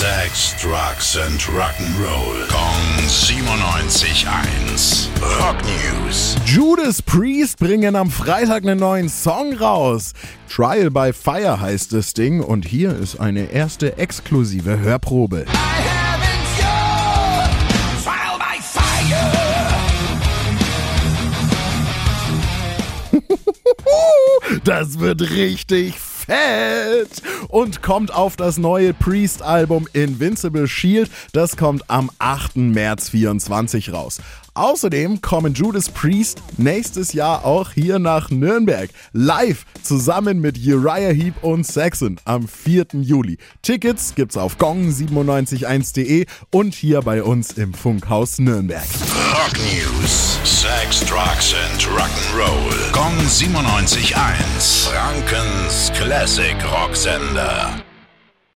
Sex, Drugs and Rock'n'Roll. Kong 97.1. Rock News. Judas Priest bringen am Freitag einen neuen Song raus. Trial by Fire heißt das Ding und hier ist eine erste exklusive Hörprobe. Das wird richtig fett und kommt auf das neue Priest-Album Invincible Shield. Das kommt am 8. März 24 raus. Außerdem kommen Judas Priest nächstes Jahr auch hier nach Nürnberg. Live zusammen mit Uriah Heep und Saxon am 4. Juli. Tickets gibt's auf gong971.de und hier bei uns im Funkhaus Nürnberg. Rock News. Sex, Drugs and Rock'n'Roll. Kong 97.1. Frankens Classic Rocksender.